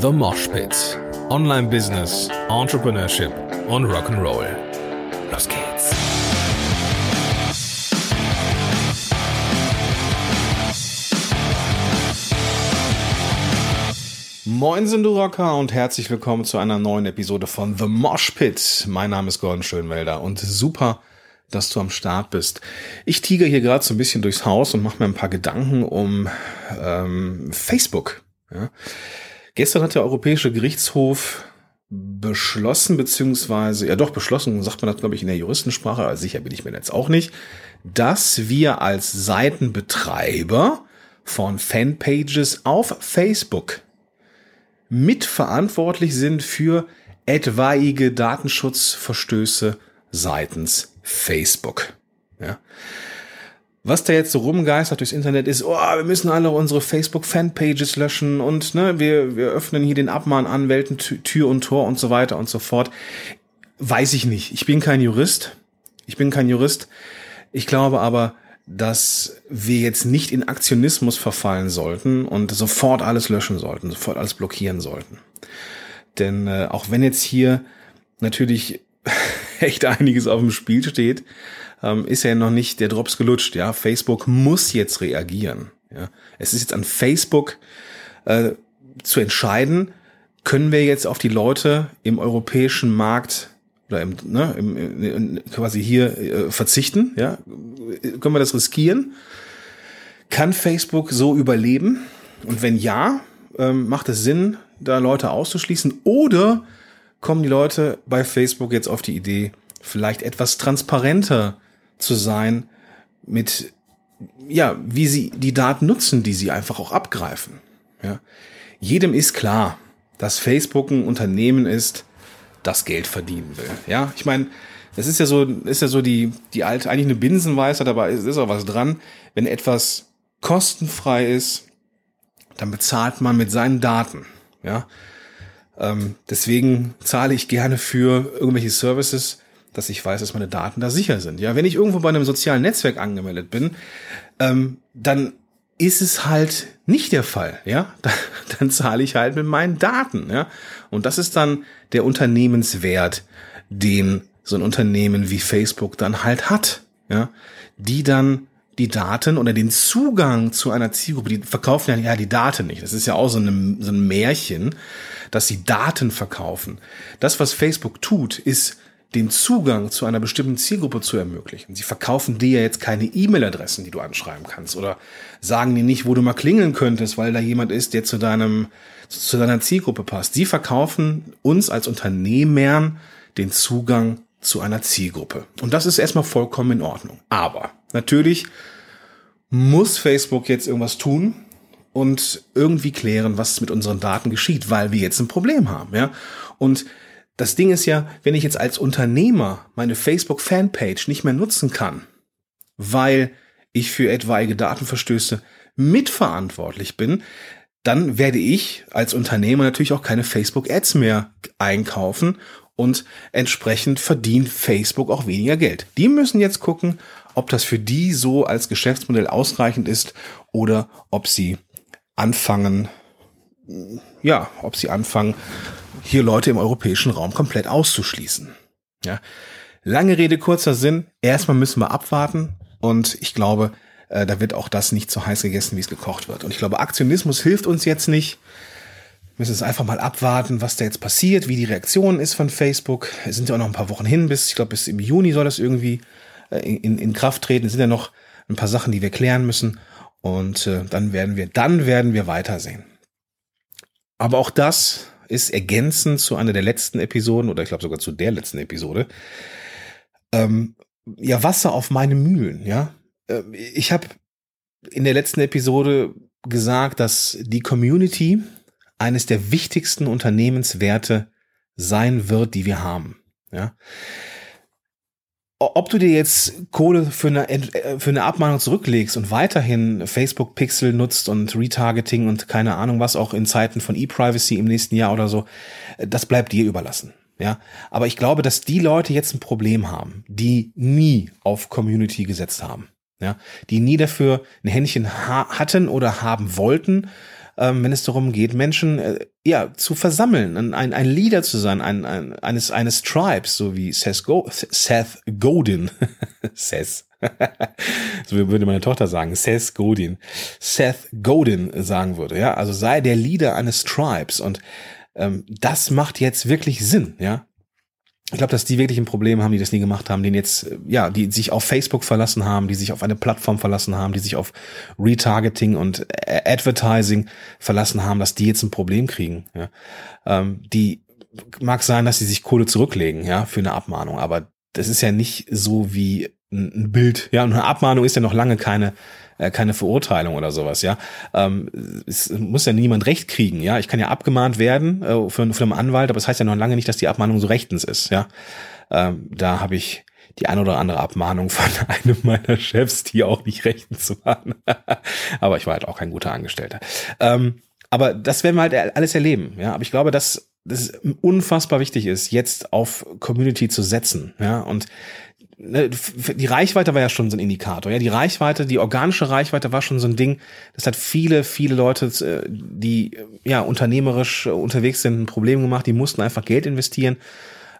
The Mosh Pit. Online Business, Entrepreneurship und Rock'n'Roll. Los geht's. Moin sind du Rocker und herzlich willkommen zu einer neuen Episode von The Mosh Pit. Mein Name ist Gordon Schönwelder und super, dass du am Start bist. Ich tiger hier gerade so ein bisschen durchs Haus und mache mir ein paar Gedanken um ähm, Facebook. Ja. Gestern hat der Europäische Gerichtshof beschlossen, beziehungsweise, ja doch beschlossen, sagt man das, glaube ich, in der Juristensprache, also sicher bin ich mir jetzt auch nicht, dass wir als Seitenbetreiber von Fanpages auf Facebook mitverantwortlich sind für etwaige Datenschutzverstöße seitens Facebook. Ja. Was da jetzt so rumgeistert durchs Internet ist, oh, wir müssen alle unsere Facebook-Fanpages löschen und ne, wir, wir öffnen hier den Abmahnanwälten Tür und Tor und so weiter und so fort. Weiß ich nicht. Ich bin kein Jurist. Ich bin kein Jurist. Ich glaube aber, dass wir jetzt nicht in Aktionismus verfallen sollten und sofort alles löschen sollten, sofort alles blockieren sollten. Denn äh, auch wenn jetzt hier natürlich echt einiges auf dem Spiel steht, ähm, ist ja noch nicht der Drops gelutscht. Ja, Facebook muss jetzt reagieren. Ja, es ist jetzt an Facebook äh, zu entscheiden, können wir jetzt auf die Leute im europäischen Markt oder im, ne, im, im, quasi hier äh, verzichten? Ja, können wir das riskieren? Kann Facebook so überleben? Und wenn ja, ähm, macht es Sinn, da Leute auszuschließen? Oder kommen die Leute bei Facebook jetzt auf die Idee, vielleicht etwas transparenter zu sein mit, ja, wie sie die Daten nutzen, die sie einfach auch abgreifen. Ja. Jedem ist klar, dass Facebook ein Unternehmen ist, das Geld verdienen will. Ja, ich meine, das ist ja so, ist ja so die, die alte, eigentlich eine Binsenweisheit, aber es ist auch was dran. Wenn etwas kostenfrei ist, dann bezahlt man mit seinen Daten. Ja, ähm, deswegen zahle ich gerne für irgendwelche Services, dass ich weiß, dass meine Daten da sicher sind. Ja, wenn ich irgendwo bei einem sozialen Netzwerk angemeldet bin, ähm, dann ist es halt nicht der Fall, ja, dann, dann zahle ich halt mit meinen Daten, ja, und das ist dann der Unternehmenswert, den so ein Unternehmen wie Facebook dann halt hat, ja, die dann die Daten oder den Zugang zu einer Zielgruppe, die verkaufen ja, ja die Daten nicht. Das ist ja auch so, eine, so ein Märchen, dass sie Daten verkaufen. Das, was Facebook tut, ist den Zugang zu einer bestimmten Zielgruppe zu ermöglichen. Sie verkaufen dir ja jetzt keine E-Mail-Adressen, die du anschreiben kannst oder sagen dir nicht, wo du mal klingeln könntest, weil da jemand ist, der zu deinem, zu deiner Zielgruppe passt. Sie verkaufen uns als Unternehmern den Zugang zu einer Zielgruppe. Und das ist erstmal vollkommen in Ordnung. Aber natürlich muss Facebook jetzt irgendwas tun und irgendwie klären, was mit unseren Daten geschieht, weil wir jetzt ein Problem haben, ja. Und das Ding ist ja, wenn ich jetzt als Unternehmer meine Facebook-Fanpage nicht mehr nutzen kann, weil ich für etwaige Datenverstöße mitverantwortlich bin, dann werde ich als Unternehmer natürlich auch keine Facebook-Ads mehr einkaufen und entsprechend verdient Facebook auch weniger Geld. Die müssen jetzt gucken, ob das für die so als Geschäftsmodell ausreichend ist oder ob sie anfangen, ja, ob sie anfangen, hier Leute im europäischen Raum komplett auszuschließen. Ja. Lange Rede, kurzer Sinn. Erstmal müssen wir abwarten und ich glaube, äh, da wird auch das nicht so heiß gegessen, wie es gekocht wird. Und ich glaube, Aktionismus hilft uns jetzt nicht. Wir müssen es einfach mal abwarten, was da jetzt passiert, wie die Reaktion ist von Facebook. Es sind ja auch noch ein paar Wochen hin, bis, ich glaube, bis im Juni soll das irgendwie äh, in, in Kraft treten. Es sind ja noch ein paar Sachen, die wir klären müssen. Und äh, dann werden wir, dann werden wir weitersehen. Aber auch das ist ergänzend zu einer der letzten Episoden oder ich glaube sogar zu der letzten Episode. Ähm, ja, Wasser auf meine Mühlen, ja. Äh, ich habe in der letzten Episode gesagt, dass die Community eines der wichtigsten Unternehmenswerte sein wird, die wir haben. Ja ob du dir jetzt Kohle für eine, äh, für eine Abmahnung zurücklegst und weiterhin Facebook Pixel nutzt und Retargeting und keine Ahnung was auch in Zeiten von E-Privacy im nächsten Jahr oder so, äh, das bleibt dir überlassen. Ja, aber ich glaube, dass die Leute jetzt ein Problem haben, die nie auf Community gesetzt haben. Ja, die nie dafür ein Händchen ha hatten oder haben wollten, ähm, wenn es darum geht, Menschen äh, ja zu versammeln, ein, ein Leader zu sein, ein, ein, eines eines Tribes, so wie Seth, Go Seth Godin, Seth, so würde meine Tochter sagen, Seth Godin, Seth Godin sagen würde, ja, also sei der Leader eines Tribes. Und ähm, das macht jetzt wirklich Sinn, ja. Ich glaube, dass die wirklich ein Problem haben, die das nie gemacht haben, die jetzt, ja, die sich auf Facebook verlassen haben, die sich auf eine Plattform verlassen haben, die sich auf Retargeting und Advertising verlassen haben, dass die jetzt ein Problem kriegen. Ja. Ähm, die mag sein, dass sie sich Kohle zurücklegen, ja, für eine Abmahnung, aber das ist ja nicht so wie ein Bild. Ja, und eine Abmahnung ist ja noch lange keine äh, keine Verurteilung oder sowas, ja. Ähm, es muss ja niemand Recht kriegen, ja. Ich kann ja abgemahnt werden äh, von, von einem Anwalt, aber das heißt ja noch lange nicht, dass die Abmahnung so rechtens ist, ja. Ähm, da habe ich die ein oder andere Abmahnung von einem meiner Chefs, die auch nicht rechtens waren. aber ich war halt auch kein guter Angestellter. Ähm, aber das werden wir halt alles erleben, ja. Aber ich glaube, dass das unfassbar wichtig ist, jetzt auf Community zu setzen, ja. Und die Reichweite war ja schon so ein Indikator. Ja, die Reichweite, die organische Reichweite war schon so ein Ding. Das hat viele, viele Leute, äh, die ja unternehmerisch unterwegs sind, ein Problem gemacht. Die mussten einfach Geld investieren,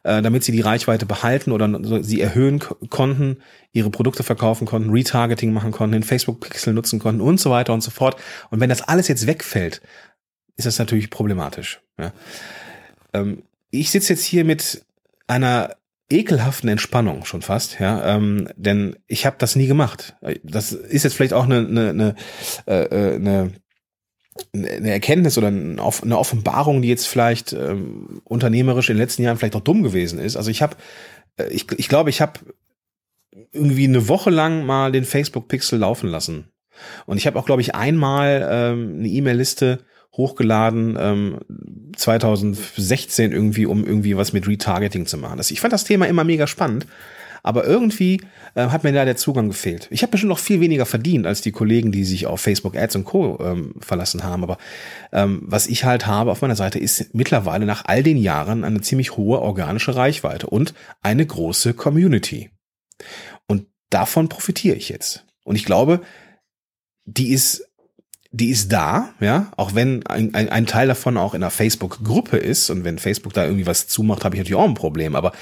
äh, damit sie die Reichweite behalten oder sie erhöhen konnten, ihre Produkte verkaufen konnten, Retargeting machen konnten, den Facebook-Pixel nutzen konnten und so weiter und so fort. Und wenn das alles jetzt wegfällt, ist das natürlich problematisch. Ja. Ähm, ich sitze jetzt hier mit einer ekelhaften Entspannung schon fast, ja, ähm, denn ich habe das nie gemacht. Das ist jetzt vielleicht auch eine eine eine, äh, eine, eine Erkenntnis oder eine Offenbarung, die jetzt vielleicht ähm, unternehmerisch in den letzten Jahren vielleicht auch dumm gewesen ist. Also ich habe, äh, ich, ich glaube, ich habe irgendwie eine Woche lang mal den Facebook Pixel laufen lassen. Und ich habe auch, glaube ich, einmal ähm, eine E-Mail-Liste hochgeladen, ähm, 2016 irgendwie, um irgendwie was mit Retargeting zu machen. Ich fand das Thema immer mega spannend. Aber irgendwie äh, hat mir da der Zugang gefehlt. Ich habe bestimmt noch viel weniger verdient als die Kollegen, die sich auf Facebook Ads und Co. Ähm, verlassen haben. Aber ähm, was ich halt habe auf meiner Seite ist mittlerweile nach all den Jahren eine ziemlich hohe organische Reichweite und eine große Community. Und davon profitiere ich jetzt. Und ich glaube, die ist die ist da, ja, auch wenn ein, ein, ein Teil davon auch in einer Facebook-Gruppe ist und wenn Facebook da irgendwie was zumacht, habe ich natürlich auch ein Problem. Aber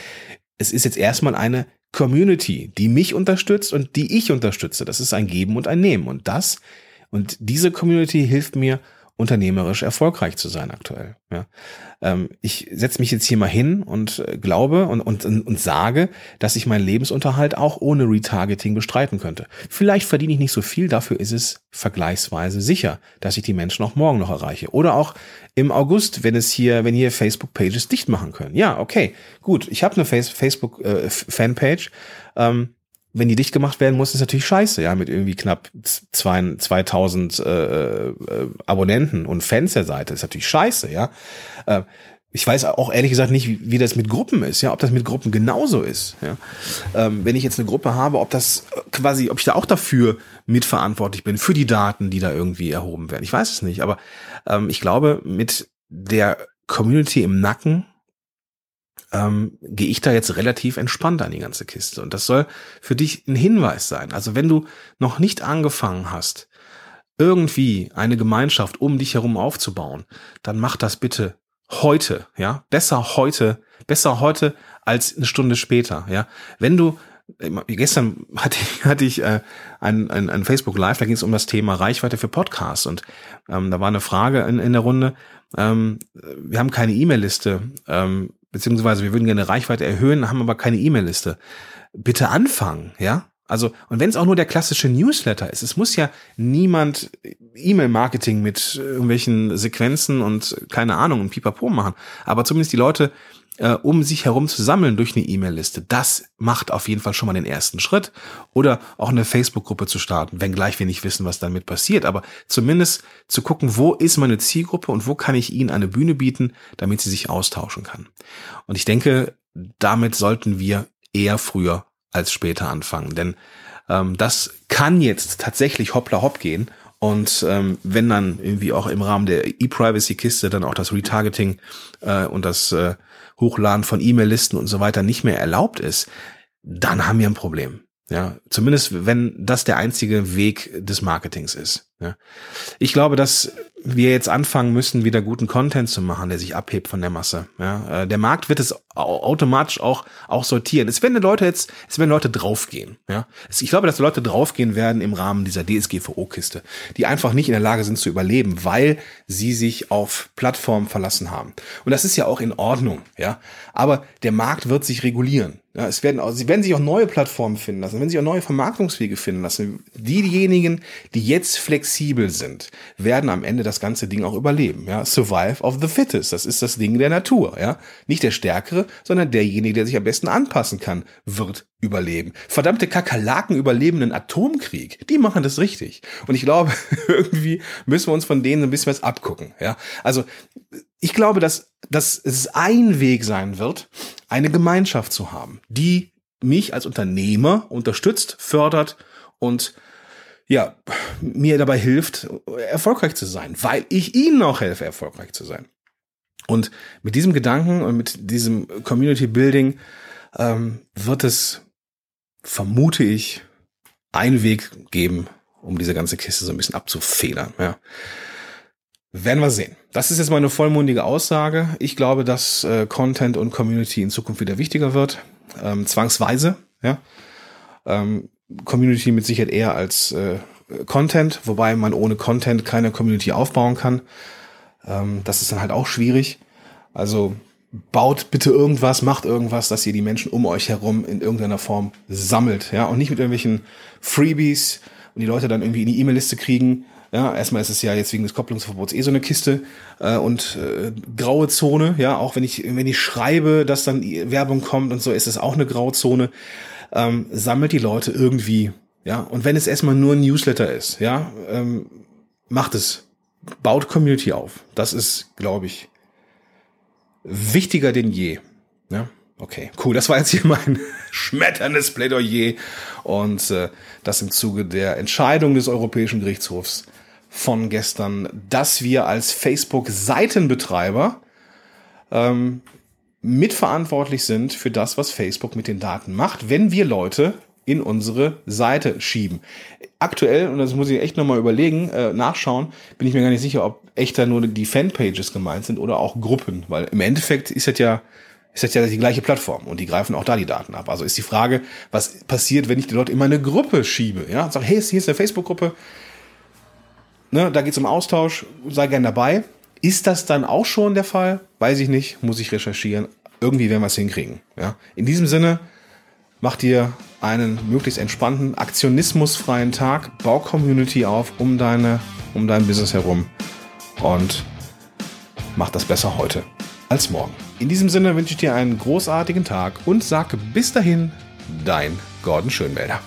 es ist jetzt erstmal eine Community, die mich unterstützt und die ich unterstütze. Das ist ein Geben und ein Nehmen. Und das, und diese Community hilft mir, unternehmerisch erfolgreich zu sein aktuell. Ja. Ähm, ich setze mich jetzt hier mal hin und äh, glaube und, und, und sage, dass ich meinen Lebensunterhalt auch ohne Retargeting bestreiten könnte. Vielleicht verdiene ich nicht so viel, dafür ist es vergleichsweise sicher, dass ich die Menschen auch morgen noch erreiche. Oder auch im August, wenn es hier, wenn hier Facebook-Pages dicht machen können. Ja, okay, gut. Ich habe eine Facebook-Fanpage. Äh, ähm, wenn die dicht gemacht werden muss, ist natürlich scheiße, ja, mit irgendwie knapp zwei, 2000 äh, äh, Abonnenten und Fans der Seite, ist natürlich scheiße, ja. Äh, ich weiß auch ehrlich gesagt nicht, wie, wie das mit Gruppen ist, ja, ob das mit Gruppen genauso ist, ja. Ähm, wenn ich jetzt eine Gruppe habe, ob das quasi, ob ich da auch dafür mitverantwortlich bin, für die Daten, die da irgendwie erhoben werden. Ich weiß es nicht, aber ähm, ich glaube, mit der Community im Nacken ähm, gehe ich da jetzt relativ entspannt an die ganze Kiste. Und das soll für dich ein Hinweis sein. Also wenn du noch nicht angefangen hast, irgendwie eine Gemeinschaft um dich herum aufzubauen, dann mach das bitte heute, ja, besser heute, besser heute als eine Stunde später, ja. Wenn du gestern hatte ich, hatte ich äh, ein, ein, ein Facebook Live, da ging es um das Thema Reichweite für Podcasts und ähm, da war eine Frage in, in der Runde. Ähm, wir haben keine E-Mail-Liste. Ähm, beziehungsweise wir würden gerne Reichweite erhöhen, haben aber keine E-Mail-Liste. Bitte anfangen, ja? Also, und wenn es auch nur der klassische Newsletter ist, es muss ja niemand E-Mail-Marketing mit irgendwelchen Sequenzen und keine Ahnung und Pipapo machen, aber zumindest die Leute äh, um sich herum zu sammeln durch eine E-Mail-Liste. Das macht auf jeden Fall schon mal den ersten Schritt. Oder auch eine Facebook-Gruppe zu starten, wenngleich wir nicht wissen, was damit passiert. Aber zumindest zu gucken, wo ist meine Zielgruppe und wo kann ich ihnen eine Bühne bieten, damit sie sich austauschen kann. Und ich denke, damit sollten wir eher früher als später anfangen. Denn ähm, das kann jetzt tatsächlich hoppla hopp gehen. Und ähm, wenn dann irgendwie auch im Rahmen der E-Privacy-Kiste dann auch das Retargeting äh, und das äh, Hochladen von E-Mail-Listen und so weiter nicht mehr erlaubt ist, dann haben wir ein Problem. Ja, zumindest wenn das der einzige Weg des Marketings ist. Ja. Ich glaube, dass wir jetzt anfangen müssen, wieder guten Content zu machen, der sich abhebt von der Masse. Ja, äh, der Markt wird es automatisch auch, auch sortieren. Es werden Leute jetzt, es werden Leute draufgehen. Ja, ich glaube, dass Leute draufgehen werden im Rahmen dieser DSGVO-Kiste, die einfach nicht in der Lage sind zu überleben, weil sie sich auf Plattformen verlassen haben. Und das ist ja auch in Ordnung. Ja, aber der Markt wird sich regulieren. Ja, es werden, sie werden sich auch neue Plattformen finden lassen, werden sich auch neue Vermarktungswege finden lassen. Diejenigen, die jetzt flexibel sind, werden am Ende das ganze Ding auch überleben. Ja, Survive of the fittest, das ist das Ding der Natur. Ja, nicht der Stärkere, sondern derjenige, der sich am besten anpassen kann, wird überleben. Verdammte Kakerlaken überleben einen Atomkrieg. Die machen das richtig. Und ich glaube, irgendwie müssen wir uns von denen ein bisschen was abgucken. Ja, also ich glaube, dass, dass es ein Weg sein wird, eine Gemeinschaft zu haben, die mich als Unternehmer unterstützt, fördert und ja, mir dabei hilft, erfolgreich zu sein, weil ich ihnen auch helfe, erfolgreich zu sein. Und mit diesem Gedanken und mit diesem Community Building ähm, wird es, vermute ich, einen Weg geben, um diese ganze Kiste so ein bisschen abzufedern. Ja. Werden wir sehen. Das ist jetzt mal eine vollmundige Aussage. Ich glaube, dass äh, Content und Community in Zukunft wieder wichtiger wird. Ähm, zwangsweise, ja. Ähm, Community mit Sicherheit eher als äh, Content, wobei man ohne Content keine Community aufbauen kann. Ähm, das ist dann halt auch schwierig. Also baut bitte irgendwas, macht irgendwas, dass ihr die Menschen um euch herum in irgendeiner Form sammelt, ja, und nicht mit irgendwelchen Freebies und die Leute dann irgendwie in die E-Mail-Liste kriegen ja, erstmal ist es ja jetzt wegen des Kopplungsverbots eh so eine Kiste äh, und äh, graue Zone. Ja, auch wenn ich wenn ich schreibe, dass dann Werbung kommt und so, ist es auch eine graue Zone. Ähm, sammelt die Leute irgendwie. Ja, und wenn es erstmal nur ein Newsletter ist, ja, ähm, macht es, baut Community auf. Das ist, glaube ich, wichtiger denn je. Ja. Okay, cool. Das war jetzt hier mein schmetterndes Plädoyer und äh, das im Zuge der Entscheidung des Europäischen Gerichtshofs von gestern, dass wir als Facebook-Seitenbetreiber ähm, mitverantwortlich sind für das, was Facebook mit den Daten macht, wenn wir Leute in unsere Seite schieben. Aktuell, und das muss ich echt nochmal überlegen, äh, nachschauen, bin ich mir gar nicht sicher, ob echt da nur die Fanpages gemeint sind oder auch Gruppen, weil im Endeffekt ist das ja ist das ja die gleiche Plattform und die greifen auch da die Daten ab. Also ist die Frage, was passiert, wenn ich die Leute in meine Gruppe schiebe? Ja, sag, hey, hier ist eine Facebook-Gruppe, ne, da geht es um Austausch, sei gern dabei. Ist das dann auch schon der Fall? Weiß ich nicht, muss ich recherchieren. Irgendwie werden wir es hinkriegen. Ja? In diesem Sinne, mach dir einen möglichst entspannten, aktionismusfreien Tag, bau Community auf um deine, um dein Business herum und mach das besser heute als morgen. In diesem Sinne wünsche ich dir einen großartigen Tag und sag bis dahin, dein Gordon Schönwälder.